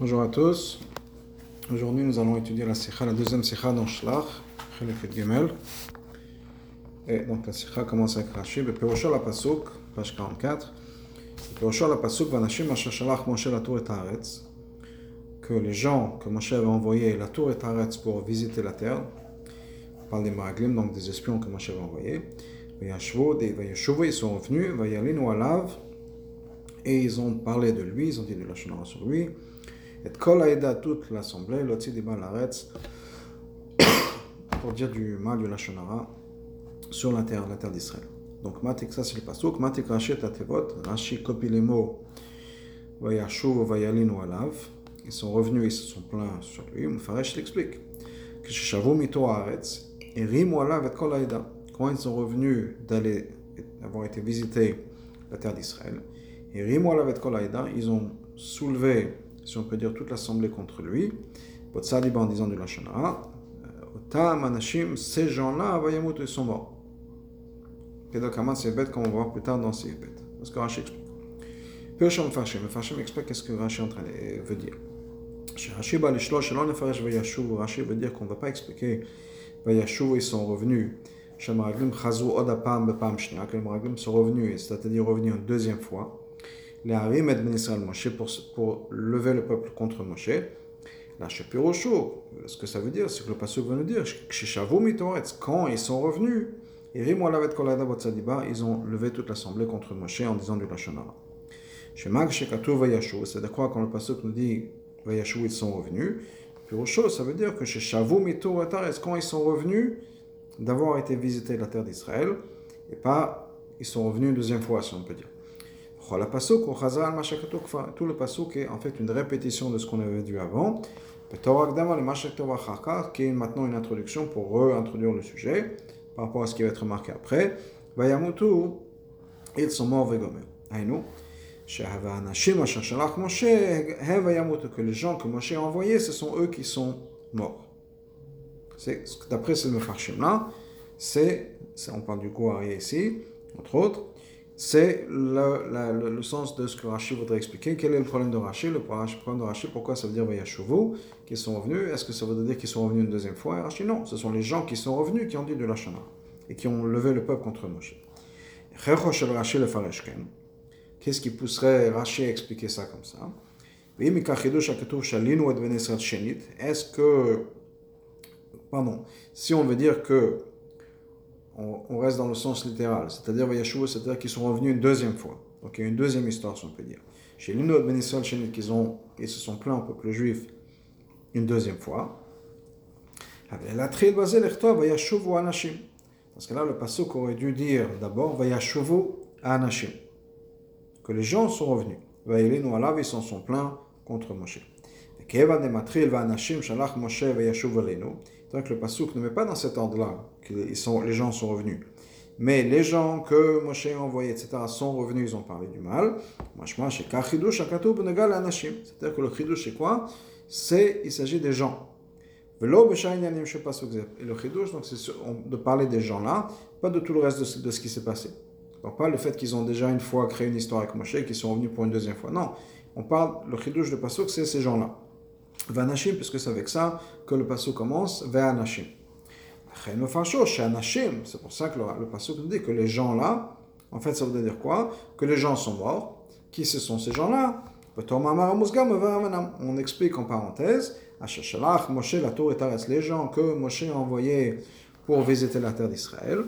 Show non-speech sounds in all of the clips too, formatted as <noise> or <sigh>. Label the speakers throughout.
Speaker 1: Bonjour à tous. Aujourd'hui, nous allons étudier la sikha, la deuxième sikha dans Shlach, Chelek Gimel. Et donc la sikha commence avec Rashi, Beperosha la Pasuk, page 44. Beperosha la Pasuk, Vanashim Asher Shalach Moshe la tour et Haaretz. Que les gens que Moshe avait envoyés la tour et Haaretz pour visiter la terre, on parle des Maraglim, donc des espions que Moshe avait envoyés. Vayashvo, des Vayashuvo, ils sont revenus, Vayalinu Alav, et ils ont parlé de lui, ils ont dit de la sur lui. Et Kol Aïda, toute l'assemblée, l'Otsi des Balaretz, pour dire du mal de la Shonara sur la terre, la terre d'Israël. Donc, Matik, ça c'est le pasuk. Matik Rashi Tatevot, Rashi copie les mots Vayashuv, Vayalinu Alav. Ils sont revenus, ils se sont plaints sur lui. Mufarash l'explique. Que Mito Haaretz, et Rimu Alav et Kol. Quand ils sont revenus d'aller, avoir été visités la terre d'Israël, et Rimu Alav et Kol ils ont soulevé, si on peut dire, toute l'assemblée contre lui. Botsaliba en disant de la Shana, Otam Anashim, ces gens-là, Vayamut, ils sont morts. Donc, c'est bête, comme on va voir plus tard dans ces bêtes. Parce que Rashi explique. Pirsham Farshim, Farshim explique qu'est-ce que Rashi en train de, veut dire. Rashi va les shlosh, selon le Farash Vayashuv, Rashi veut dire qu'on ne va pas expliquer Vayashuv, ils sont revenus. Shamaraglim Chazou Odapam Bepam Shnia, que les Maraglim sont revenus, c'est-à-dire revenus une deuxième fois. Les Harim et Ben Moshe pour, pour lever le peuple contre Moshe. La Shepirosho, ce que ça veut dire, c'est que le passage veut nous dire, quand ils sont revenus, ils ont levé toute l'assemblée contre Moshe en disant du Lachonara. Chez Mag Shekatu Vayashu, c'est de quoi quand le passage nous dit Vayashu, ils sont revenus. Pirosho, ça veut dire que chez Shavu Mito quand ils sont revenus d'avoir été visiter la terre d'Israël, et pas ils sont revenus une deuxième fois, si on peut dire. Tout le pasuk est en fait une répétition de ce qu'on avait vu avant. qui est maintenant une introduction pour réintroduire le sujet par rapport à ce qui va être marqué après. Vayamutu, ils sont morts vegomer. Aïnou. Que les gens que Moshe a envoyés, ce sont eux qui sont morts. D'après ce Mefarshim là, c'est, on parle du Gouari ici, entre autres, c'est le, le, le, sens de ce que Rashi voudrait expliquer. Quel est le problème de Rashi? Le problème de Rashi, pourquoi ça veut dire Vayashuvu, qui sont revenus? Est-ce que ça veut dire qu'ils sont revenus une deuxième fois? Non. Ce sont les gens qui sont revenus qui ont dit de la Shana et qui ont levé le peuple contre Moshe. Qu'est-ce qui pousserait Rashi à expliquer ça comme ça? Est-ce que, pardon, si on veut dire que on, reste dans le sens littéral, c'est-à-dire Vayashuva, c'est-à-dire qu'ils sont revenus une deuxième fois. Donc il y a une deuxième histoire, si on peut dire. Chez l'Inod Ben Israël, chez qu'ils ont, ils se sont plaints au peuple juif une deuxième fois. La basé Vayashuvu Anashim. Parce que là, le pasuk aurait dû dire d'abord Vayashuvu Anashim. Que les gens sont revenus. Vayelinu Alav, ils s'en sont plaints contre Moshe. Keva de Matril Vanashim Shalach Moshe Vayashuvu Donc le pasuk ne met pas dans cet ordre-là que les gens sont revenus. Mais les gens que Moshe a envoyés, etc., sont revenus, ils ont parlé du mal. C'est-à-dire que le chidouche, c'est quoi? C'est, il s'agit des gens. Et le chidouche, donc c'est de parler des gens-là, pas de tout le reste de ce, qui s'est passé. Donc pas le fait qu'ils ont déjà une fois créé une histoire avec Moshe et qu'ils sont revenus pour une deuxième fois. Non, on parle, le chidouche de Pasuk, c'est ces gens-là. Vanashim, puisque c'est avec ça que le Pasuk commence, Ve'anashim. C'est pour ça que le, le Pasuk nous dit que les gens-là, en fait, ça veut dire quoi? Que les gens sont morts. Qui ce sont ces gens-là? On explique en parenthèse, Moshe, la tour est les gens que Moshe a envoyés pour visiter la terre d'Israël.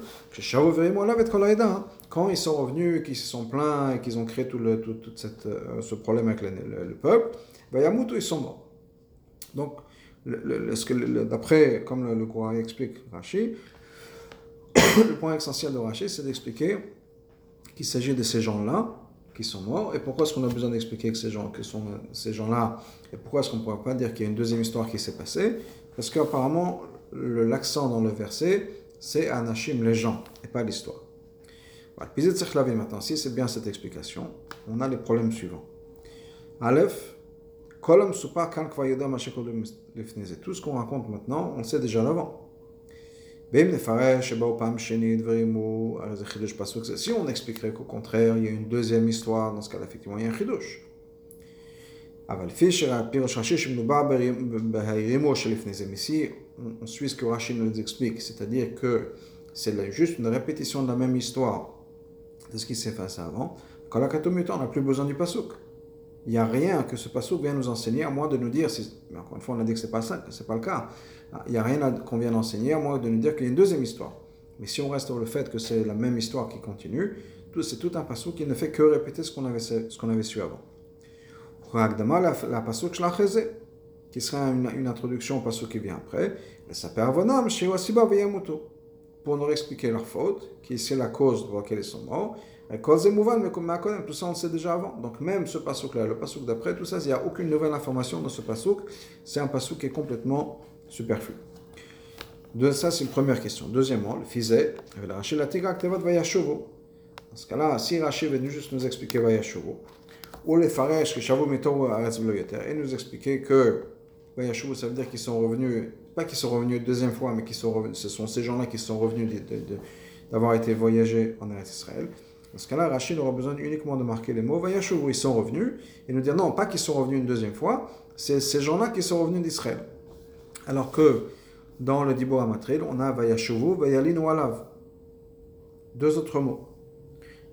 Speaker 1: Quand ils sont revenus, qu'ils se sont plaints et qu'ils ont créé tout, le, tout, tout cette, ce problème avec le, le, le peuple, ils sont morts. Donc, d'après, comme le, le explique Rashi, <coughs> le point essentiel de Rashi, c'est d'expliquer qu'il s'agit de ces gens-là qui sont morts. Et pourquoi est-ce qu'on a besoin d'expliquer que ces gens, que sont ces gens-là, et pourquoi est-ce qu'on ne pourrait pas dire qu'il y a une deuxième histoire qui s'est passée? Parce qu'apparemment, l'accent dans le verset, c'est Anashim, les gens, et pas l'histoire. Voilà. Maintenant, si c'est bien cette explication, on a les problèmes suivants. Aleph, tout ce qu'on raconte maintenant, on le sait déjà d'avant. Si on expliquerait qu'au contraire, il y a une deuxième histoire, dans ce cas-là, effectivement, il y a un chidouche. Mais ici, on suit ce que Rashi nous explique, c'est-à-dire que c'est juste une répétition de la même histoire de ce qui s'est passé avant. On n'a plus besoin du pasouk. Il n'y a rien que ce pasouk vienne nous enseigner, à moins de nous dire, mais encore une fois, on a dit que ce n'est pas, pas le cas. Il n'y a rien qu'on vienne enseigner, à moins de nous dire qu'il y a une deuxième histoire. Mais si on reste sur le fait que c'est la même histoire qui continue, c'est tout un pasouk qui ne fait que répéter ce qu'on avait, qu'on avait su avant la pasuk qui sera une, introduction au pasuk qui vient après. Pour nous expliquer leur faute, qui c'est la cause pour laquelle ils sont morts. Tout ça on le sait déjà avant. Donc même ce pasuk-là, le pasuk d'après, tout ça, il n'y a aucune nouvelle information dans ce pasuk. C'est un pasuk qui est complètement superflu. De ça, c'est une première question. Deuxièmement, le fizé, dans ce cas-là, si Rachid veut juste nous expliquer Vayashuvu, ou les Faresh, que Shavu Mito et nous expliquer que Vayashuvu, ça veut dire qu'ils sont revenus, pas qu'ils sont revenus une deuxième fois, mais qu'ils sont revenus, ce sont ces gens-là qui sont revenus d'avoir été voyagés en Israël. Dans ce cas-là, Rachid aura besoin uniquement de marquer les mots Vayashuvu, ils sont revenus, et nous dire non, pas qu'ils sont revenus une deuxième fois, c'est ces gens-là qui sont revenus d'Israël. Alors que dans le Dibor Amatril, on a Vayashuvu, Vayalin ou Alav. Deux autres mots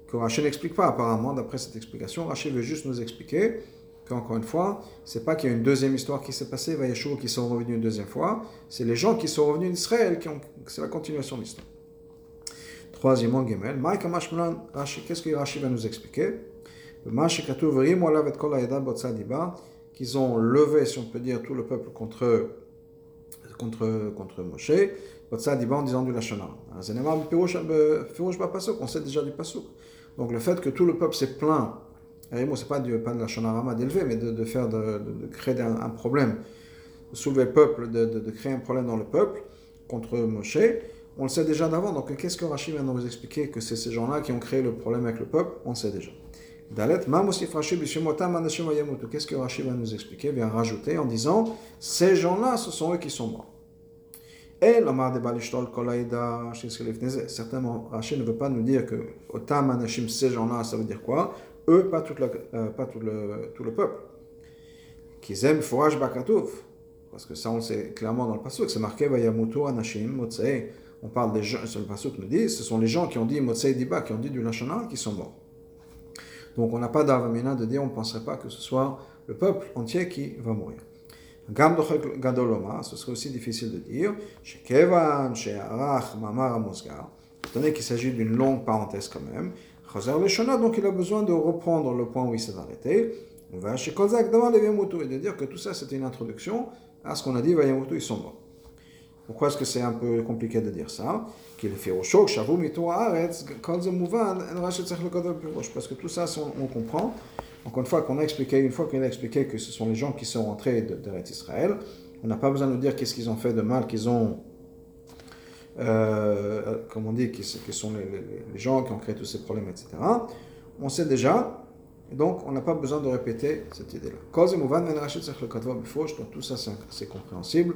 Speaker 1: que Rachid n'explique pas apparemment, d'après cette explication. Rachid veut juste nous expliquer qu'encore une fois, c'est pas qu'il y a une deuxième histoire qui s'est passée, Vayeshua qui sont revenus une deuxième fois, c'est les gens qui sont revenus d'Israël, qui ont, c'est la continuation de l'histoire. Troisièmement, Gemel, qu'est-ce que Rachid va nous expliquer? Qu'ils ont levé, si on peut dire, tout le peuple contre, contre, contre Moshe, en disant du Lachana. On sait déjà du Pasuk. Donc le fait que tout le peuple s'est plaint, c'est pas, du, pas de la Shonarama d'élever, mais de, faire, de, créer un, problème, de soulever le peuple, de, créer un problème dans le peuple contre Moshe, on le sait déjà d'avant. Donc qu'est-ce que Rachid vient de nous expliquer Que c'est ces gens-là qui ont créé le problème avec le peuple, on le sait déjà. Dalet, Qu'est-ce que Rachid va nous expliquer? Vient rajouter en disant Ces gens-là, ce sont eux qui sont morts. Et Certainement, Rachid ne veut pas nous dire que Otam Anashim, ces gens-là, ça veut dire quoi? Eux, euh, pas tout, le, peuple. Qu'ils aiment Fouraj Bakatouf. Parce que ça, on le sait clairement dans le Pasuk, c'est marqué Vayamutu Anashim Motsei. On parle des gens, le Pasuk nous dit, ce sont les gens qui ont dit Motsei Diba, qui ont dit du Lachana, qui sont morts. Donc on n'a pas d'avamina de dire, on ne penserait pas que ce soit le peuple entier qui va mourir. Gadoloma, ce serait aussi difficile de dire, chez Kevan, chez Arach, Mamar Amosgar, étant donné qu'il s'agit d'une longue parenthèse quand même, Chazer le Shana, donc il a besoin de reprendre le point où il s'est arrêté, on va chez Kozak devant les et de dire que tout ça c'était une introduction à ce qu'on a dit, Vayamutu, ils sont morts. Pourquoi est-ce que c'est un peu compliqué de dire ça? Qu'il fait au choc, Shavu, Mito, Haaretz, Kozak, Mouvan, parce que tout ça, on comprend. Encore une fois, qu'on a expliqué, une fois qu'on a expliqué que ce sont les gens qui sont rentrés de, de Israël, on n'a pas besoin de dire qu'est-ce qu'ils ont fait de mal, qu'ils ont, euh, comme on dit, qui, sont les, gens qui ont créé tous ces problèmes, etc. On sait déjà, donc on n'a pas besoin de répéter cette idée-là. Donc tout ça c'est compréhensible,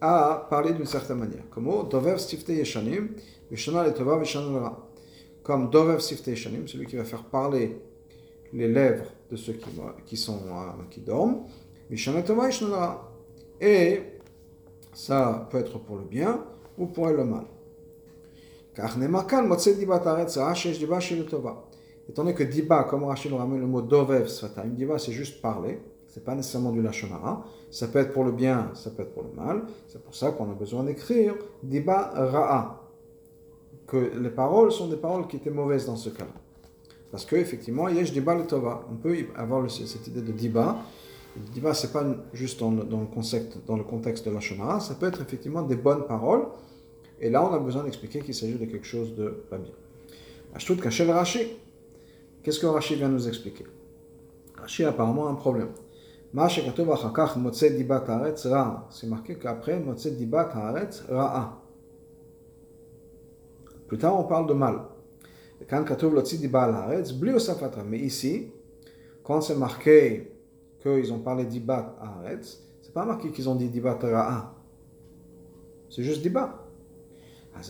Speaker 1: à parler d'une certaine manière. Comme oh, Dovev Sifte Yeshanim, Vishana Tova Vishana Comme Dovev Sifte Yeshanim, celui qui va faire parler les lèvres de ceux qui, qui, sont, euh, qui dorment, Vishana Tova Vishana Et ça peut être pour le bien ou pour le mal. Car Nemakan Motse Dibat Aretz Rachesh Dibat Shil Tova. Étant donné que Diba, comme Rachel nous ramène le mot Dovev Sfataim, Diba c'est juste parler c'est pas nécessairement du lachonara, ça peut être pour le bien, ça peut être pour le mal, c'est pour ça qu'on a besoin d'écrire diba ra'a, que les paroles sont des paroles qui étaient mauvaises dans ce cas-là. Parce qu'effectivement, yesh diba le tova. On peut avoir cette idée de diba. Diba, c'est pas juste dans le, le, concept, dans le contexte de la shona, ça peut être effectivement des bonnes paroles. Et là, on a besoin d'expliquer qu'il s'agit de quelque chose de pas bien. Ashtut kachel Rashi. Qu'est-ce que Rashi vient nous expliquer? Rashi a apparemment un problème. Plus tard, on parle mal. Mais ici, quand c'est marqué qu'ils ont parlé dibat haaretz, c'est pas marqué qu'ils ont dit dibat ra'a. C'est juste dibat. Que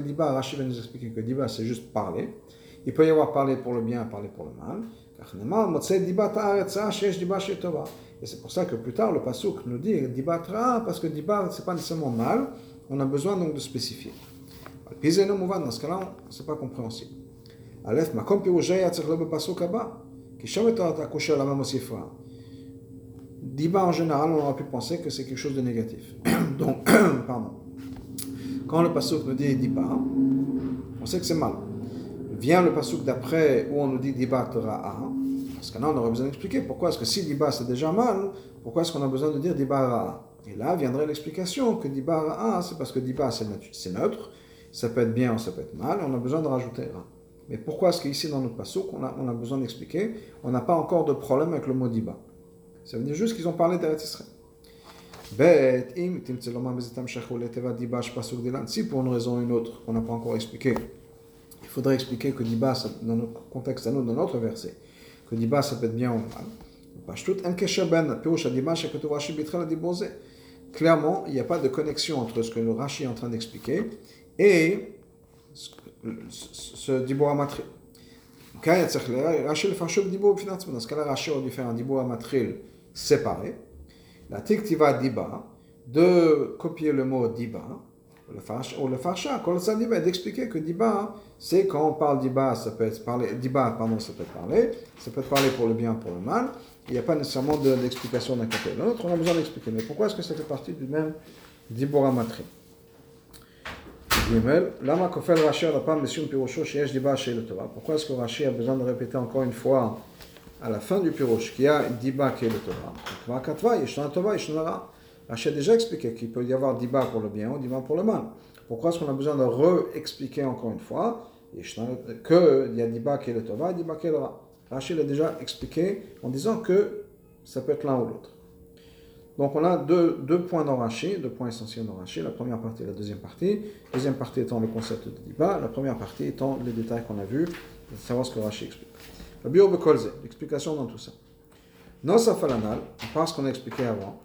Speaker 1: diba, Rachid va nous expliquer que diba c'est juste parler. Il peut y avoir parler pour le bien et parler pour le mal. Et c'est pour ça que plus tard le Pasuk nous dit diba parce que diba c'est pas nécessairement mal. On a besoin donc de spécifier. Dans ce cas-là, pas compréhensible. Aleph, makom piroujay yatzach le pasuk haba. Qui shom et akosher la même Diba en général, on aurait pu penser que c'est quelque chose de négatif. <coughs> Donc. <coughs> Quand le dit on sait que mal. Vient le pasuk d'après où on nous dit diba ra'a. Parce que là, on aurait besoin d'expliquer pourquoi est-ce que si diba c'est déjà mal, pourquoi est-ce qu'on a besoin de dire diba ra'a. Et là viendrait l'explication que diba ra'a, c'est parce que diba c'est neutre, ça peut être bien ou ça peut être mal, on a besoin de rajouter ra. Mais pourquoi est-ce qu'ici dans notre pasuk, on a, on besoin d'expliquer On n'a pas encore de problème avec le mot diba? Ça veut dire juste qu'ils ont parlé d'Eretz Israël. Si pour une raison ou une autre, qu'on n'a pas encore expliqué, faudrait expliquer que Diba, dans notre contexte à nous, dans notre verset, que Diba ça peut être bien ou mal. Clairement, il n'y a pas de connexion entre ce que le Rashi est en train d'expliquer et ce Dibo Amatril. Dans ce cas-là, Rashi aurait dû faire un Dibo Amatril séparé. La tiktiva diba, de copier le mot diba, ou le farsha, d'expliquer que diba, c'est quand on parle diba, ça peut être parler, diba, pardon, ça peut être parler, ça peut être parler pour le bien, pour le mal. Il n'y a pas nécessairement d'explication d'un côté l'autre, on a besoin d'expliquer. Mais pourquoi est-ce que ça fait partie du même dibora matri? Lama kofel Rashi Diba. Pourquoi est-ce que Rashi a besoin de répéter encore une fois à la fin du Pirosh, qui a Diba qui est le Torah? Ra. Rachid a déjà expliqué qu'il peut y avoir Diba pour le bien ou Diba pour le mal. Pourquoi est-ce qu'on a besoin de re-expliquer encore une fois qu'il y a Diba qui est le Tova et Diba qui est le Ra? Rachid a déjà expliqué en disant que ça peut être l'un ou l'autre. Donc on a deux, points dans deux points essentiels dans la première partie et la deuxième partie. La deuxième partie étant le concept de Diba, la première partie étant les détails qu'on a vus, savoir ce que Rashi explique. L'explication dans tout ça. Nosaf alanal, parce qu'on a expliqué avant,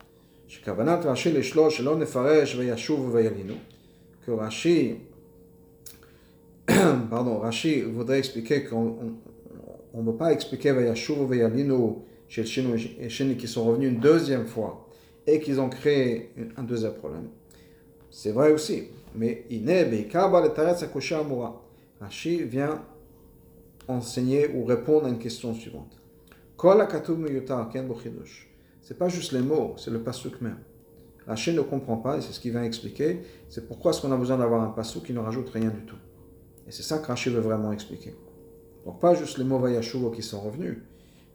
Speaker 1: que Rashi, pardon, Rashi voudrait expliquer qu'on ne veut pas expliquer Vayashuv Vayalinu chez les Shini qui sont revenus une deuxième fois et qu'ils ont créé un deuxième problème. C'est vrai aussi, mais Rashi vient enseigner ou répondre à une question suivante. C'est pas juste les mots, c'est le pasuk même. Rachel ne comprend pas, et c'est ce qu'il va expliquer, c'est pourquoi est-ce qu'on a besoin d'avoir un pasuk qui ne rajoute rien du tout. Et c'est ça que Rachel veut vraiment expliquer. Donc pas juste les mots Vayashuvo qui sont revenus,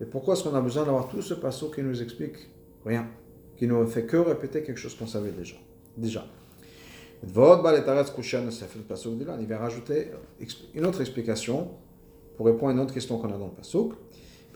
Speaker 1: mais pourquoi est-ce qu'on a besoin d'avoir tout ce pasuk qui nous explique rien, qui ne fait que répéter quelque chose qu'on savait déjà? Déjà. Il va rajouter une autre explication pour répondre à une autre question qu'on a dans le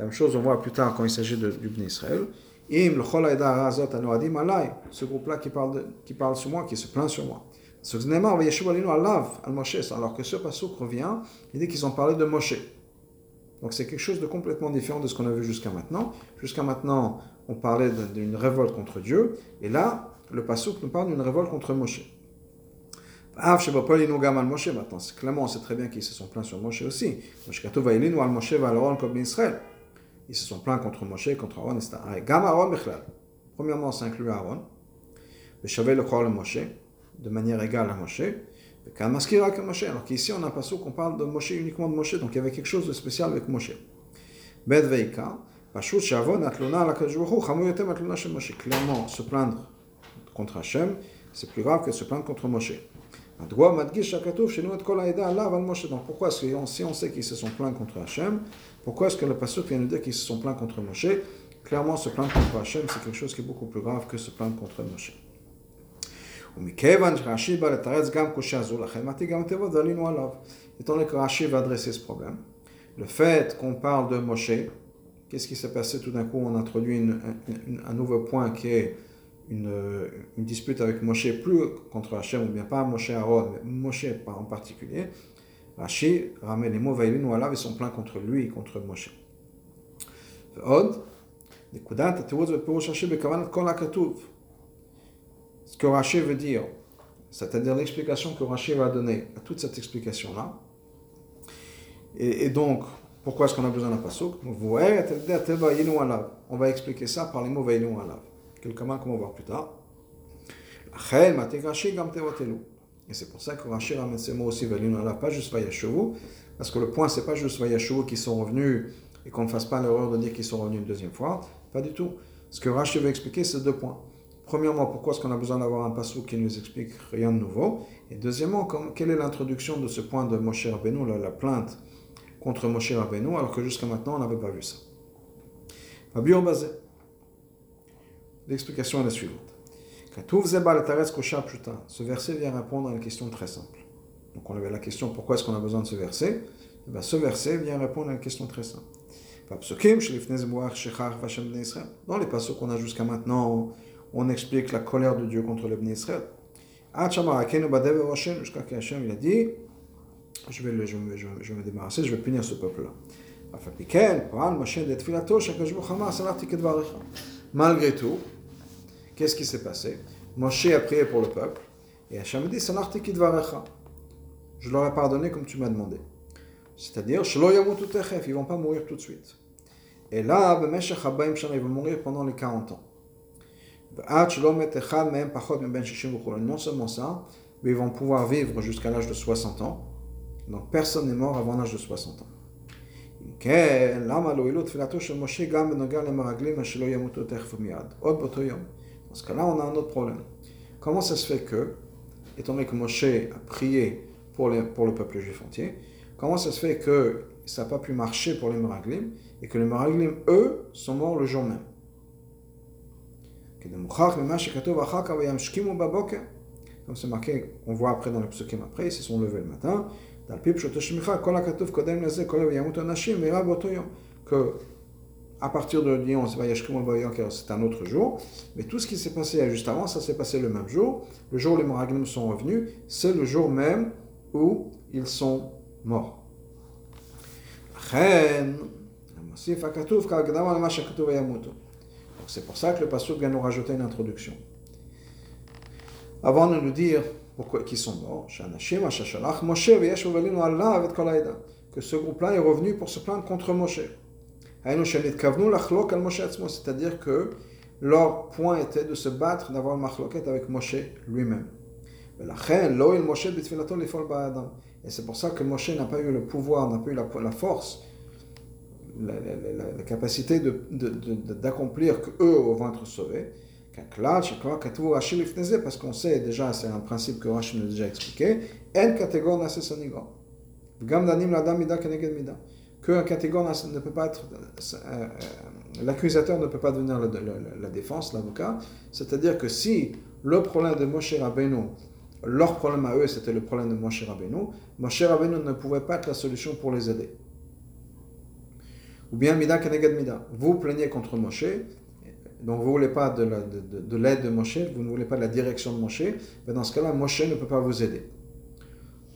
Speaker 1: La même chose, on voit plus tard quand il s'agit du Bnei Israël. Ce groupe-là qui parle, qui parle sur moi, qui se plaint sur moi. Alors que ce pasuk revient, il dit qu'ils ont parlé de Moshe. Donc c'est quelque chose de complètement différent de ce qu'on a vu jusqu'à maintenant. Jusqu'à maintenant, on parlait d'une révolte contre Dieu, et là, le pasuk nous parle d'une révolte contre Moshe. Maintenant, clairement, on sait très bien qu'ils se sont plaints sur Moshe aussi. Ils se sont plaints contre Moshe, contre Aaron, etc. Premièrement, ça inclut Aaron. le Moshe, de manière égale à Moshe. Alors qu'ici, on a passage qu'on parle de Moshe, uniquement de Moshe, donc il y avait quelque chose de spécial avec Moshe. Bet Veika, Clairement, se plaindre contre Hachem, c'est plus grave que se plaindre contre Moshe. Pourquoi est-ce que si on sait qu'ils se sont plaints contre Hachem, pourquoi est-ce que le pasteur vient nous dire qu'ils se sont plaints contre Moshe? Clairement, se plaindre contre Hachem, c'est quelque chose qui est beaucoup plus grave que se plaindre contre Moshe. Étant donné que Rashi va adresser ce problème, le fait qu'on parle de Moshe, qu'est-ce qui s'est passé tout d'un coup? On introduit un nouveau point qui est euh, une, dispute avec Moshe, plus contre Hachem, ou bien pas Moshe à Aaron, mais Moshe en particulier, Rashi ramène les mots Vaïlin ou et sont pleins contre lui et contre Moshe. Ce que Rashi veut dire, c'est-à-dire l'explication que Rashi va donner à toute cette explication-là, et, donc, pourquoi est-ce qu'on a besoin d'un pasuk? On va expliquer ça par les mots Vaïlin ou mains qu'on va voir plus tard. Et c'est pour ça que Rashi ramène ces mots aussi, pas juste Vayashuvu, parce que le point, c'est pas juste Vayashuvu qui sont revenus et qu'on ne fasse pas l'erreur de dire qu'ils sont revenus une deuxième fois. Pas du tout. Ce que Rashi veut expliquer, c'est deux points. Premièrement, pourquoi est-ce qu'on a besoin d'avoir un passou qui nous explique rien de nouveau? Et deuxièmement, quelle est l'introduction de ce point de Moshe Rabbeinu, la, la plainte contre Moshe Rabbeinu, alors que jusqu'à maintenant, on n'avait pas vu ça? basé. L'explication est la suivante. Ce verset vient répondre à une question très simple. Donc on avait la question pourquoi est-ce qu'on a besoin de ce verset? Eh bien, Ce verset vient répondre à une question très simple. Dans les passages qu'on a jusqu'à maintenant, on explique la colère de Dieu contre le Bnei Israël. Jusqu'à qu'Hachem il a dit je vais, je, je, je vais me débarrasser, je vais punir ce peuple-là. Malgré tout, Qu'est-ce qui s'est passé? Moshe a prié pour le peuple et Hachem dit Je leur ai pardonné comme tu m'as demandé. C'est-à-dire, ils ne vont pas mourir tout de suite. Et là, ils vont mourir pendant les 40 ans. Non seulement ça, mais ils vont pouvoir vivre jusqu'à l'âge de 60 ans. Donc personne n'est mort avant l'âge de 60 ans. Dans ce cas-là, on a un autre problème. Comment ça se fait que, étant donné que Moshe a prié pour, pour le peuple juif entier, comment ça se fait que ça n'a pas pu marcher pour les Meraglim et que les Meraglim, eux, sont morts le jour même? Comme c'est marqué, on voit après dans le psukim après, ils se sont levés le matin. Que à partir de Lyon, c'est un autre jour. Mais tout ce qui s'est passé juste avant, ça s'est passé le même jour. Le jour où les Moraglim sont revenus, c'est le jour même où ils sont morts. C'est pour ça que le pasteur vient nous rajouter une introduction. Avant de nous dire pourquoi qu'ils sont morts, que ce groupe-là est revenu pour se plaindre contre Moshe. C'est-à-dire que leur point était de se battre, d'avoir une machloket avec Moshe lui-même. Et c'est pour ça que Moshe n'a pas eu le pouvoir, n'a pas eu la, force, la, capacité d'accomplir de, de, que eux vont être sauvés. Parce qu'on sait déjà, c'est un principe que Rashi nous a déjà expliqué, en catégorie qu'un catégorie ne peut pas être, euh, euh, l'accusateur ne peut pas devenir la, défense, l'avocat. C'est-à-dire que si le problème de Moshe Rabbeinu, leur problème à eux, c'était le problème de Moshe Rabbeinu, Moshe Rabbeinu ne pouvait pas être la solution pour les aider. Ou bien Mida Keneged Mida. Vous plaignez contre Moshe, donc vous ne voulez pas de, de, l'aide de Moshe, vous ne voulez pas de la direction de Moshe, mais dans ce cas-là, Moshe ne peut pas vous aider.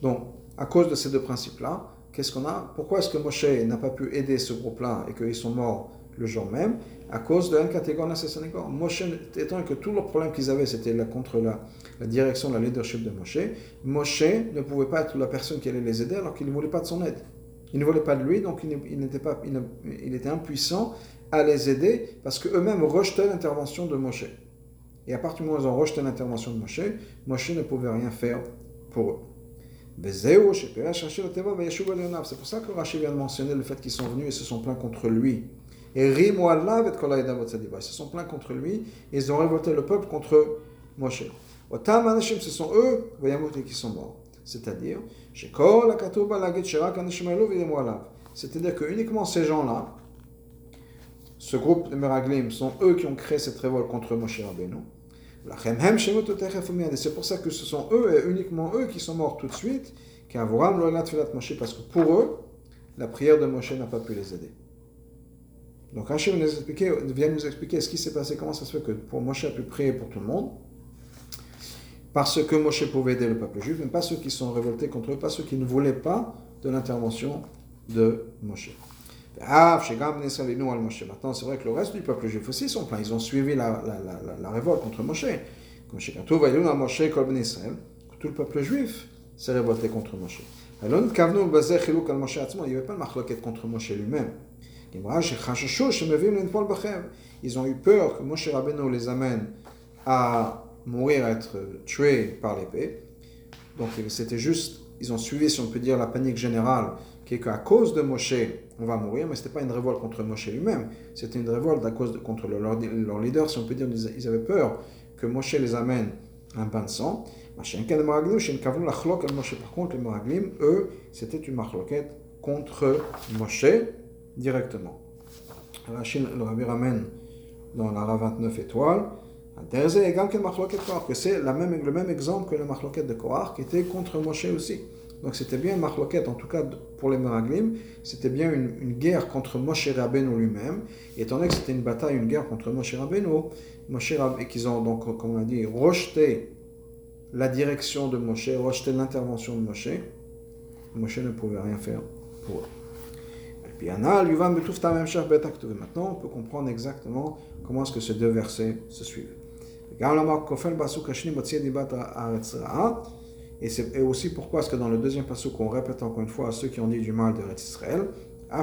Speaker 1: Donc, à cause de ces deux principes-là, qu'est-ce qu'on a? Pourquoi est-ce que Moshe n'a pas pu aider ce groupe-là et qu'ils sont morts le jour même? À cause d'un catégorie Nassassanegor. Moshe, étant que tout le problème qu'ils avaient, c'était contre la, la, direction, la leadership de Moshe, Moshe ne pouvait pas être la personne qui allait les aider alors qu'il ne voulait pas de son aide. Il ne voulait pas de lui, donc il, n'était pas, il, était impuissant à les aider parce qu'eux-mêmes rejetaient l'intervention de Moshe. Et à partir du moment où ils ont rejeté l'intervention de Moshe, Moshe ne pouvait rien faire pour eux. C'est pour ça que Rashi vient de mentionner le fait qu'ils sont venus et se sont plaints contre lui Et Ils se sont plaints contre lui et ils ont révolté le peuple contre Moshe. Ce sont eux, qui sont morts. C'est-à-dire, c'est-à-dire que uniquement ces gens-là, ce groupe de Meraglim, sont eux qui ont créé cette révolte contre Moshe Rabbeinu. C'est pour ça que ce sont eux et uniquement eux qui sont morts tout de suite, parce que pour eux, la prière de Moshe n'a pas pu les aider. Donc Rachid vient nous expliquer ce qui s'est passé, comment ça se fait que pour Moshe a pu prier pour tout le monde, parce que Moshe pouvait aider le peuple juif, mais pas ceux qui sont révoltés contre eux, pas ceux qui ne voulaient pas de l'intervention de Moshe. Maintenant, c'est vrai que le reste du peuple juif aussi sont pleins. Ils ont suivi la, la, la, la révolte contre Moshe. Comme Tout le peuple juif s'est révolté contre Moshe. Il n'y avait pas de marloquette contre Moshe lui-même. Ils ont eu peur que Moshe Rabbeinu les amène à mourir, à être tués par l'épée. Donc c'était juste, ils ont suivi, si on peut dire, la panique générale, qui est qu'à cause de Moshe, on va mourir, mais ce n'était pas une révolte contre Moshe lui-même, c'était une révolte à cause de, contre leur, leur, leader, si on peut dire, ils avaient peur que Moshe les amène à un bain de sang. Par contre, les Moraglim, eux, c'était une marloquette contre Moshe directement. Rachid le Rabbi ramène dans la 29 étoiles, que c'est le même exemple que le marloquette de Korach qui était contre Moshe aussi. Donc c'était bien marloquette, en tout cas pour les Meraglim, c'était bien une, guerre contre Moshe Rabbeinu lui-même. Et étant donné que c'était une bataille, une guerre contre Moshe Rabbeinu, Moshe et qu'ils ont donc, comme on a dit, rejeté la direction de Moshe, rejeté l'intervention de Moshe, Moshe ne pouvait rien faire pour eux. Maintenant, on peut comprendre exactement comment est-ce que ces deux versets se suivent. Et, aussi pourquoi est-ce que dans le deuxième passage qu'on répète encore une fois à ceux qui ont dit du mal de Israël, même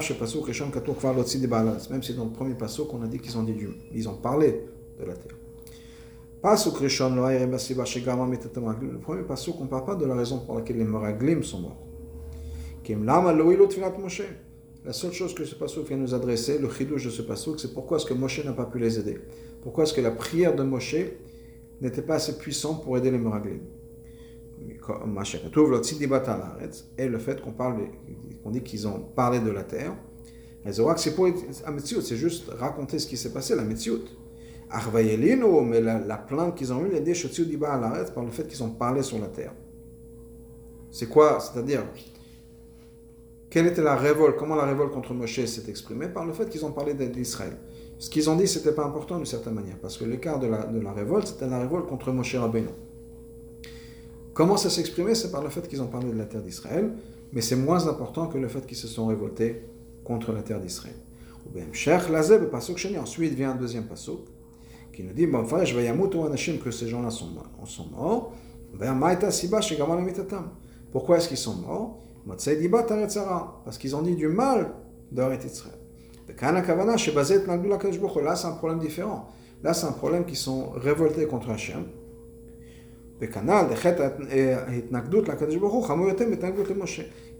Speaker 1: si dans le premier passage qu'on a dit qu'ils ont dit du, ils ont parlé de la terre. Le premier passage on ne parle pas de la raison pour laquelle les Meraglim sont morts. La seule chose que ce passage vient nous adresser, le chidouche de ce passage, c'est pourquoi est-ce que Moshe n'a pas pu les aider? Pourquoi est-ce que la prière de Moshe n'était pas assez puissante pour aider les Meraglim? Et le fait qu'on parle, qu'on dit qu'ils ont parlé de la terre, c'est pour c'est juste raconter ce qui s'est passé, la Metziut. Mais la, la plainte qu'ils ont eue, les par le fait qu'ils ont parlé sur la terre. C'est quoi? C'est-à-dire, quelle était la révolte? Comment la révolte contre Moshe s'est exprimée? Par le fait qu'ils ont parlé d'Israël. Ce qu'ils ont dit, c'était pas important d'une certaine manière, parce que l'écart de la, de la révolte, c'était la révolte contre Moshe Rabbeinu. Comment ça s'exprimait C'est par le fait qu'ils ont parlé de la terre d'Israël, mais c'est moins important que le fait qu'ils se sont révoltés contre la terre d'Israël. Ensuite vient un deuxième passage qui nous dit bon, je vais que ces gens-là sont, sont morts. Pourquoi est-ce qu'ils sont morts? Parce qu'ils ont dit du mal d'Aret Israël. Là, c'est un problème différent. Là, c'est un problème qui sont révoltés contre Hachem.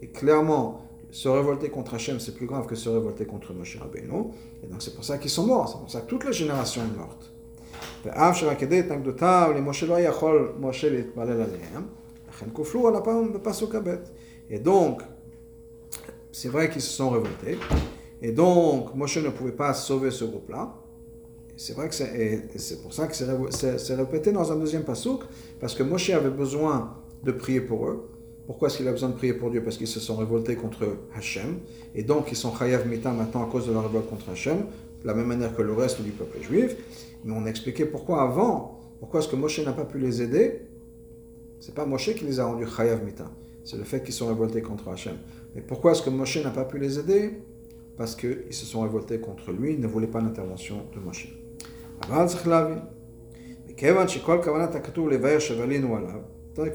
Speaker 1: Et clairement, se révolter contre Hachem, c'est plus grave que se révolter contre Moshe Rabbeinu. Et donc, c'est pour ça qu'ils sont morts. C'est pour ça que toute la génération est morte. Et donc, c'est vrai qu'ils se sont révoltés. Et donc, Moshe ne pouvait pas sauver ce groupe-là. C'est vrai que c'est pour ça que c'est répété dans un deuxième pasouk, parce que Moshe avait besoin de prier pour eux. Pourquoi est-ce qu'il a besoin de prier pour Dieu? Parce qu'ils se sont révoltés contre Hachem. Et donc, ils sont chayav mita maintenant à cause de la révolte contre Hachem, de la même manière que le reste du peuple juif. Mais on a expliqué pourquoi avant, pourquoi est-ce que Moshe n'a pas pu les aider? C'est pas Moshe qui les a rendus chayav mita c'est le fait qu'ils sont révoltés contre Hachem. Mais pourquoi est-ce que Moshe n'a pas pu les aider? Parce qu'ils se sont révoltés contre lui, ils ne voulaient pas l'intervention de Moshe.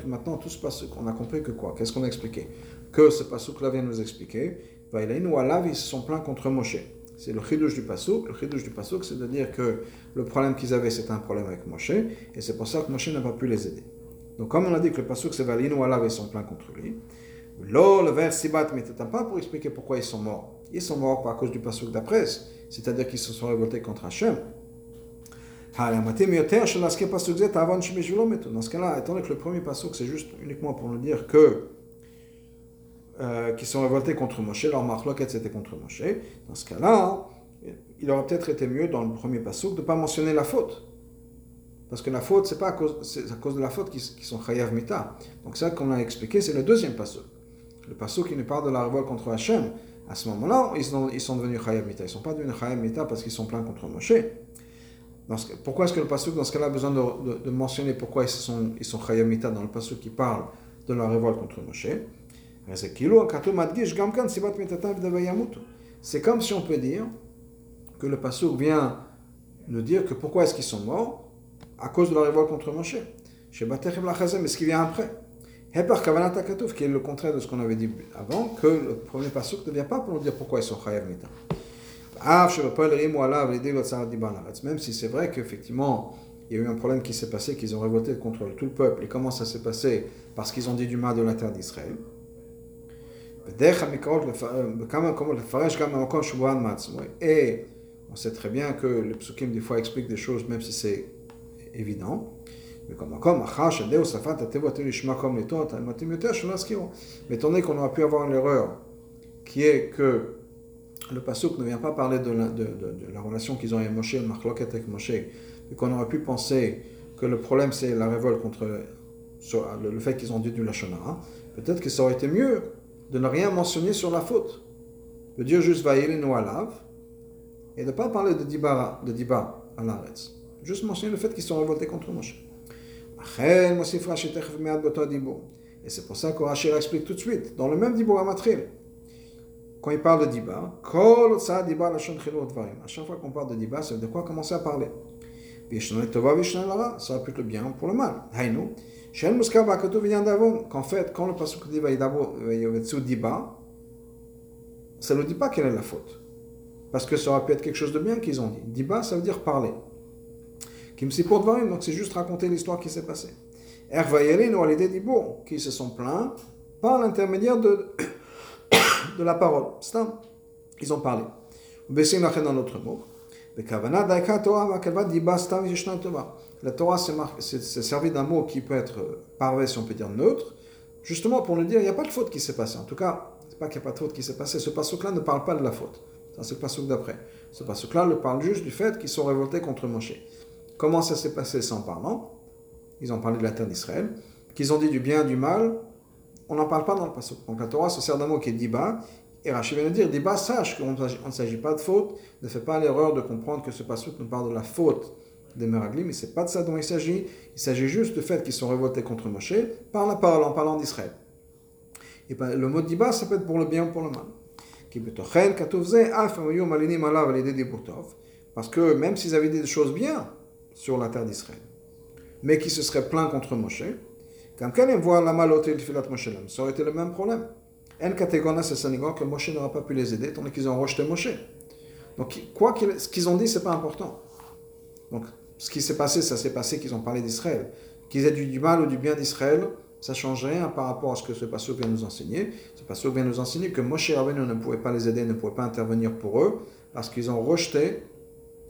Speaker 1: Maintenant, tout se passe, on a compris que quoi Qu'est-ce qu'on a expliqué Que ce pasouk-là vient nous expliquer. Ils se sont plaints contre Moshe. C'est le chidouche du pasouk. Le chidouche du pasouk, c'est de dire que le problème qu'ils avaient, c'était un problème avec Moshe, et c'est pour ça que Moshe n'a pas pu les aider. Donc, comme on a dit que le pasuk c'est Valinu Allah et son plein contre lui, Lo, le vers Sibat Mitatam, pas pour expliquer pourquoi ils sont morts. Ils sont morts pas à cause du pasuk d'après, c'est-à-dire qu'ils se sont révoltés contre Hachem. Dans ce cas-là, étant donné que le premier pasuk, c'est juste uniquement pour nous dire que euh, qu'ils sont révoltés contre Moshe, leur marloquette c'était contre Moshe, dans ce cas-là, il aurait peut-être été mieux dans le premier pasuk de ne pas mentionner la faute. Parce que la faute, c'est pas à cause, de la faute qu'ils sont chayav mita. Donc ça qu'on a expliqué, c'est le deuxième pasuk. Le pasuk qui nous parle de la révolte contre Hachem. À ce moment-là, ils sont, ils sont devenus chayav mita. Ils ne sont pas devenus chayav mita parce qu'ils sont pleins contre Moshe. Pourquoi est-ce que le pasuk dans ce cas-là a besoin de, mentionner pourquoi ils sont, ils sont chayav mita dans le pasuk qui parle de la révolte contre Moshe? C'est comme si on peut dire que le pasuk vient nous dire que pourquoi est-ce qu'ils sont morts? À cause de la révolte contre Moshe. Mais ce qui vient après. qui est le contraire de ce qu'on avait dit avant, que le premier pasuk ne vient pas pour nous dire pourquoi ils sont chayav mita. Même si c'est vrai qu'effectivement, il y a eu un problème qui s'est passé, qu'ils ont révolté contre tout le peuple. Et comment ça s'est passé? Parce qu'ils ont dit du mal de la terre d'Israël. Et on sait très bien que les psukim des fois expliquent des choses même si c'est évident. Mais étant donné qu'on aurait pu avoir une erreur qui est que le pasuk ne vient pas parler de la, relation qu'ils ont avec Moshe, le marloket avec Moshe, mais qu'on aurait pu penser que le problème c'est la révolte contre le, fait qu'ils ont dit du Lachonara, peut-être que ça aurait été mieux de ne rien mentionner sur la faute. De dire juste nous alav et de ne pas parler de Diba, de Diba à l'arrêt. Juste mentionner le fait qu'ils sont révoltés contre Moshe. Et c'est pour ça qu'Orachir explique tout de suite, dans le même Dibor Amatril, quand il parle de Diba, à chaque fois qu'on parle de Diba, c'est de quoi commencer à parler? Ça va plutôt bien pour le mal. Qu'en fait, quand le pasuk dit Diba, ça ne dit pas quelle est la faute. Parce que ça aurait pu être quelque chose de bien qu'ils ont dit. Diba, ça veut dire parler. Donc c'est juste raconter l'histoire qui s'est passée. qui se sont plaints par l'intermédiaire de, de la parole. Ils ont parlé. dans notre mot. La Torah s'est servi d'un mot qui peut être parvé, si on peut dire neutre, justement pour nous dire il n'y a pas de faute qui s'est passée. En tout cas, c'est pas qu'il n'y a pas de faute qui s'est passée. Ce passage-là ne parle pas de la faute. C'est le passage d'après. Ce passage-là le parle juste du fait qu'ils sont révoltés contre Moshe. Comment ça s'est passé sans parlant? Ils ont parlé de la terre d'Israël. Qu'ils ont dit du bien, du mal. On n'en parle pas dans le passage. Donc la Torah se sert d'un mot qui est diba. Et Rachid vient de dire, diba, sache qu'on ne s'agit pas de faute. Ne fais pas l'erreur de comprendre que ce passage nous parle de la faute des Meraglim, mais ce n'est pas de ça dont il s'agit. Il s'agit juste du fait qu'ils sont révoltés contre Moshe par la parole, en parlant d'Israël. Et ben, le mot diba, ça peut être pour le bien ou pour le mal. Parce que même s'ils avaient dit des choses bien sur la terre d'Israël, mais qui se seraient plaints contre Moshe, ça aurait été le même problème. En catégorie, c'est que Moshe n'aura pas pu les aider, tandis qu'ils ont rejeté Moshe. Donc, quoi ce qu'ils ont dit, c'est pas important. Donc, ce qui s'est passé, ça s'est passé qu'ils ont parlé d'Israël. Qu'ils aient du, mal ou du bien d'Israël, ça ne change rien par rapport à ce que ce passage vient nous enseigner. Ce passage vient nous enseigner que Moshe Rabbeinu ne pouvait pas les aider, ne pouvait pas intervenir pour eux, parce qu'ils ont rejeté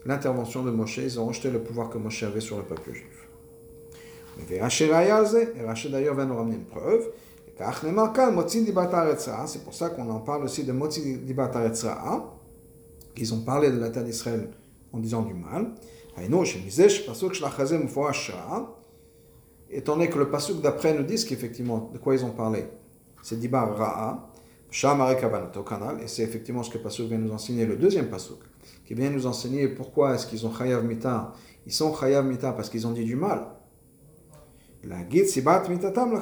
Speaker 1: l'intervention de Moshe, ils ont rejeté le pouvoir que Moshe avait sur le peuple juif. Et Rachel d'ailleurs vient nous ramener une preuve. C'est pour ça qu'on en parle aussi de Motzi qu'ils ont parlé de la terre d'Israël en disant du mal. Étant donné que le pasuk d'après nous dit qu'effectivement, de quoi ils ont parlé, c'est Dibar Ra'a, canal, et c'est effectivement ce que pasuk vient nous enseigner, le deuxième pasuk, qui vient nous enseigner pourquoi est-ce qu'ils ont Chayav Mita. Ils sont Chayav parce. La guide Sibat Mitatam la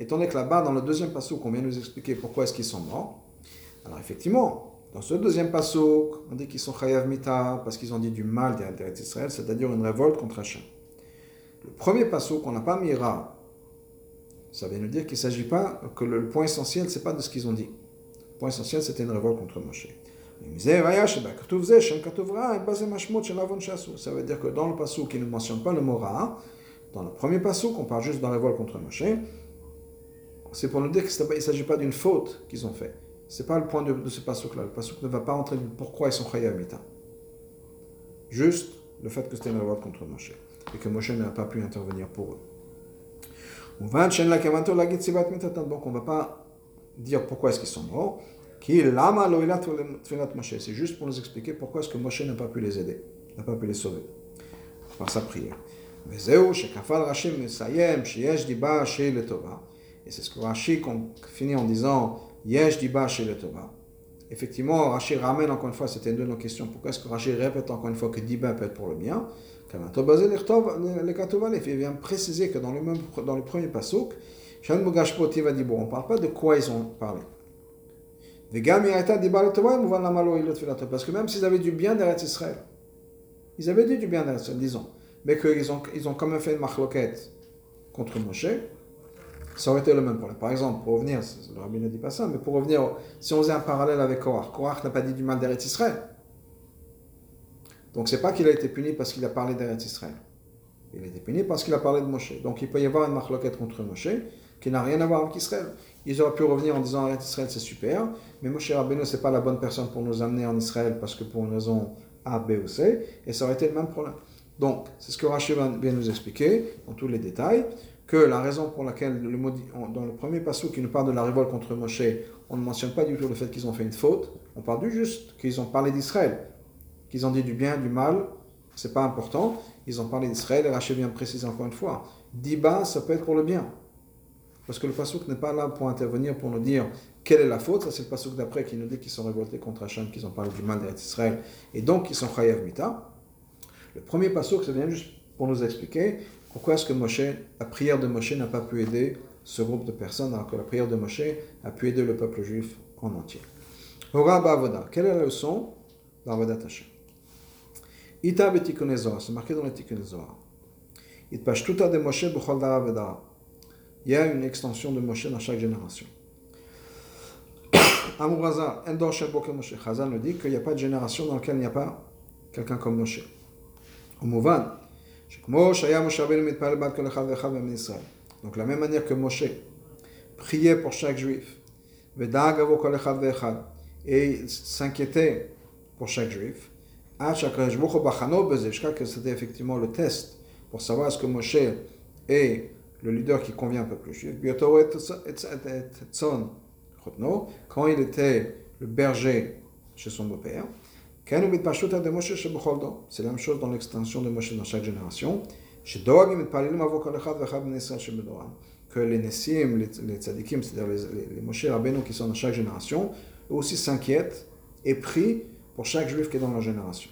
Speaker 1: Étant donné que là-bas, dans le deuxième pasuk, on vient nous expliquer pourquoi est-ce qu'ils sont morts. Alors effectivement, dans ce deuxième pasuk, on dit qu'ils sont chayav mita parce qu'ils ont dit du mal des d'Israël, c'est-à-dire une révolte contre Hachem. Le premier pasuk, on n'a pas mis ra. Ça vient nous dire qu'il ne s'agit pas, que le, point essentiel, c'est pas de ce qu'ils ont dit. Le point essentiel, c'était une révolte contre Moshe. Ça veut dire que dans le pasuk, il ne mentionne pas le mot ra. Dans le premier pasuk, on parle juste de la révolte contre Moshe. c'est pour nous dire qu'il ne s'agit pas d'une faute qu'ils ont fait. Ce n'est pas le point de, ce pasuk-là. Le pasuk ne va pas entrer pourquoi ils sont chayav mita. Juste le fait que c'était une révolte contre Moshe et que Moshe n'a pas pu intervenir pour eux. Donc on ne va pas dire pourquoi est-ce qu'ils sont morts. C'est juste pour nous expliquer pourquoi est-ce que Moshe n'a pas pu les aider, n'a pas pu les sauver par sa prière. Et c'est ce que Rashi finit en disant diba Tova. Effectivement, Rashi ramène encore une fois, c'était une de nos questions, pourquoi est-ce que Rashi répète encore une fois que diba peut être pour le bien? Il vient préciser que dans le, même, dans le premier pasuk, on ne parle pas de quoi ils ont parlé. Parce que même s'ils avaient du bien derrière Israël, ils avaient dit du bien derrière Israël, disons, mais qu'ils ont, ils ont quand même fait une marloquette contre Moshe, ça aurait été le même problème. Par exemple, pour revenir, le rabbin ne dit pas ça, mais pour revenir, si on faisait un parallèle avec Korach, Korach n'a pas dit du mal d'Eretz Israël. Donc c'est pas qu'il a été puni parce qu'il a parlé d'Eretz Israël. Il a été puni parce qu'il a parlé de Moshe. Donc il peut y avoir une marloquette contre Moshe qui n'a rien à voir avec Israël. Ils auraient pu revenir en disant Eretz Israël c'est super, mais Moshe Rabbeinu c'est pas la bonne personne pour nous amener en Israël parce que pour une raison A, B ou C, et ça aurait été le même problème. Donc, c'est ce que Rachid vient nous expliquer, dans tous les détails, que la raison pour laquelle, le dans le premier passage qui nous parle de la révolte contre Moshe, on ne mentionne pas du tout le fait qu'ils ont fait une faute, on parle du juste qu'ils ont parlé d'Israël, qu'ils ont dit du bien, du mal, c'est pas important, ils ont parlé d'Israël, et Rachid vient préciser encore une fois, Diba, ça peut être pour le bien. Parce que le pasuk n'est pas là pour intervenir, pour nous dire quelle est la faute. Ça, c'est le pasuk d'après qui nous dit qu'ils sont révoltés contre Hachem, qu'ils ont parlé du mal d'Israël, et donc ils sont chayav mita. Le premier pasuk, ça vient juste pour nous expliquer pourquoi est-ce que la prière de Moshe n'a pas pu aider ce groupe de personnes, alors que la prière de Moshe a pu aider le peuple juif en entier. Quelle est la leçon c'est marqué dans le de Moshe Il y a une extension de Moshe dans chaque génération. <coughs> Amouraza, Endor Moshe. Chazal nous dit qu'il n'y a pas de génération dans laquelle il n'y a pas quelqu'un comme Moshe. Donc la même manière que Moshe priait pour chaque juif, et s'inquiétait pour chaque juif, jusqu'à que c'était effectivement le test pour savoir est-ce que Moshe est le leader qui convient au peuple juif. Quand il était le berger chez son beau-père, c'est la même chose dans l'extension de Moshe dans chaque génération. Que les Nessim, les, Tzadikim, c'est-à-dire les, les qui sont dans chaque génération, eux aussi s'inquiètent et prient pour chaque juif qui est dans leur génération.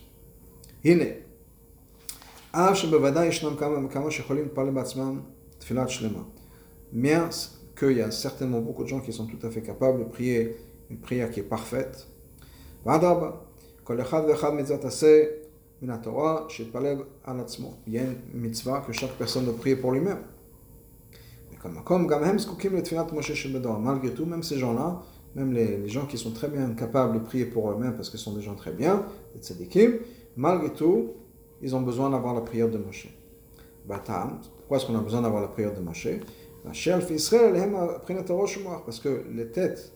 Speaker 1: Bien qu'il y a certainement beaucoup de gens qui sont tout à fait capables de prier une prière qui est parfaite. ואדרבה, il y a une mitzvah que chaque personne doit prier pour lui-même. Malgré tout, même ces gens-là, même les, gens qui sont très bien capables de prier pour eux-mêmes parce que ce sont des gens très bien, les tzadikim, malgré tout, ils ont besoin d'avoir la prière de Moshe. Pourquoi est-ce qu'on a besoin d'avoir la prière de Moshe Parce que les têtes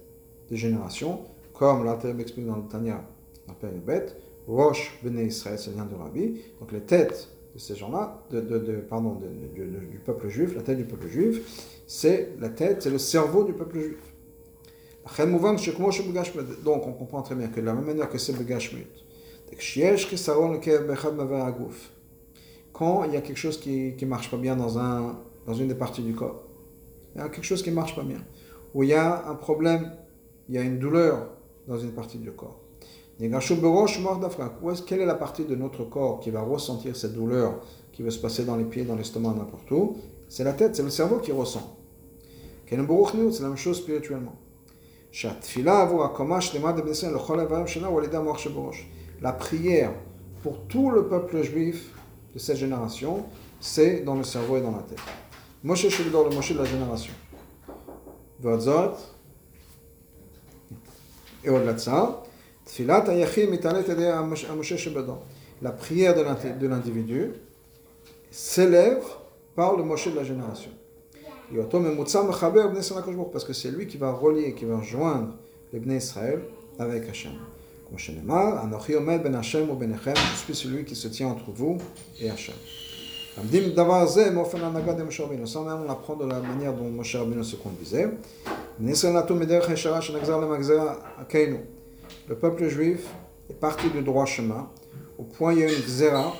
Speaker 1: des générations, comme l'Alter explique dans le Tanya, appelle bête, Roche Bene Israël, c'est le de Rabbi. Donc les têtes de ces gens-là, de, pardon, du peuple juif, la tête du peuple juif, c'est la tête, c'est le cerveau du peuple juif. Donc on comprend très bien que de la même manière que c'est Begashmut, quand il y a quelque chose qui ne marche pas bien dans, un, dans une des parties du corps, il y a quelque chose qui ne marche pas bien, ou il y a un problème, il y a une douleur dans une partie du corps. Quelle est la partie de notre corps qui va ressentir cette douleur qui va se passer dans les pieds, dans l'estomac, n'importe où? C'est la tête, c'est le cerveau qui ressent. C'est la même chose spirituellement. La prière pour tout le peuple juif de cette génération, c'est dans le cerveau et dans la tête. Moshe le Moshe de la génération. Et au-delà de ça, la prière de l'individu s'élève par le Moshe de la génération. parce que c'est lui qui va relier, qui va rejoindre les Bnei Israël avec Hachem. Ben ben je suis celui qui se tient entre vous et Hachem. Ça, on apprend de la manière dont Moshe Rabbeinu se conduisait. Le peuple juif est parti du droit chemin, au point il y a une Gzera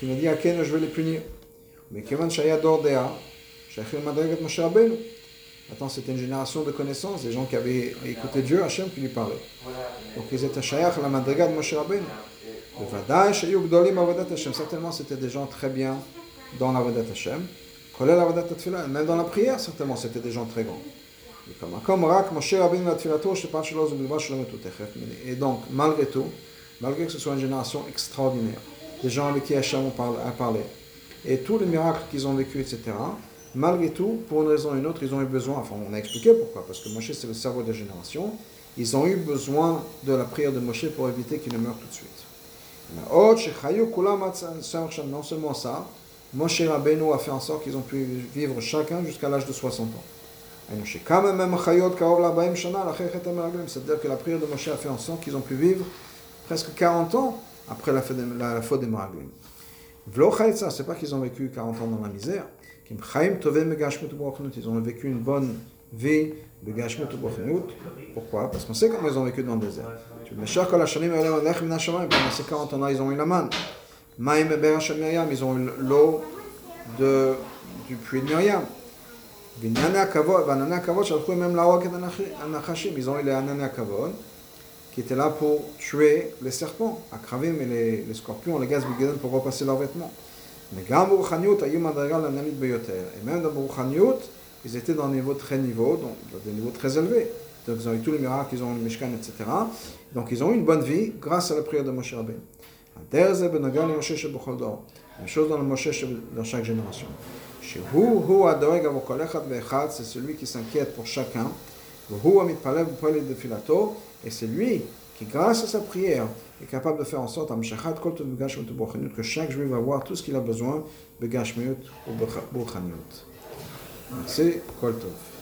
Speaker 1: qui me dit Akeinu, je vais les punir. Mais Kevan Shaya Dordea, Madregat Moshe. Maintenant, c'était une génération de connaissances, des gens qui avaient écouté Dieu, Hachem, qui lui parlait. Donc, ils étaient Shayach, la Madriga de Moshe Rabbeinu. Le Vadaï, Shayuk Gdolim, Avodat Hashem. Certainement, c'était des gens très bien dans l'Avodat Hashem. Kolel Avodat. Même dans la prière, certainement, c'était des gens très grands. Et donc, malgré tout, malgré que ce soit une génération extraordinaire, des gens avec qui Hachem a parlé, et tous les miracles qu'ils ont vécu, etc., malgré tout, pour une raison ou une autre, ils ont eu besoin, enfin on a expliqué pourquoi, parce que Moshe c'est le cerveau de la génération, ils ont eu besoin de la prière de Moshe pour éviter qu'il ne meure tout de suite. Non seulement ça, Moshe Rabbeinu a fait en sorte qu'ils ont pu vivre chacun jusqu'à l'âge de 60 ans. C'est-à-dire que la prière de Moshe a fait en sorte qu'ils ont pu vivre presque 40 ans après la faute des Meraglim. C'est pas qu'ils ont vécu 40 ans dans la misère, ils ont vécu une bonne vie Gashmut ou Pourquoi? Parce qu'on sait comment ils ont vécu dans le désert. Pendant ces 40 ans-là, ils ont eu la manne. Ils ont eu l'eau du puits de. Ils ont eu les Anana Kavod qui étaient là pour tuer les serpents, Akravim et les, scorpions, les gaz pour repasser leurs vêtements. Mais Et même dans Bourkhaniot, ils étaient dans des niveaux très niveaux, donc élevés. Donc ils ont eu tous les miracles, ils ont eu le Mishkan, etc. Donc ils ont eu une bonne vie grâce à la prière de Moshe Rabbeinu. Même chose dans le Moshe dans chaque génération. C'est celui qui s'inquiète pour chacun. Et c'est lui qui, grâce à sa prière, est capable de faire en sorte que chaque juif va avoir tout ce qu'il a besoin, Begashmiut ou. Merci, Kol Tov.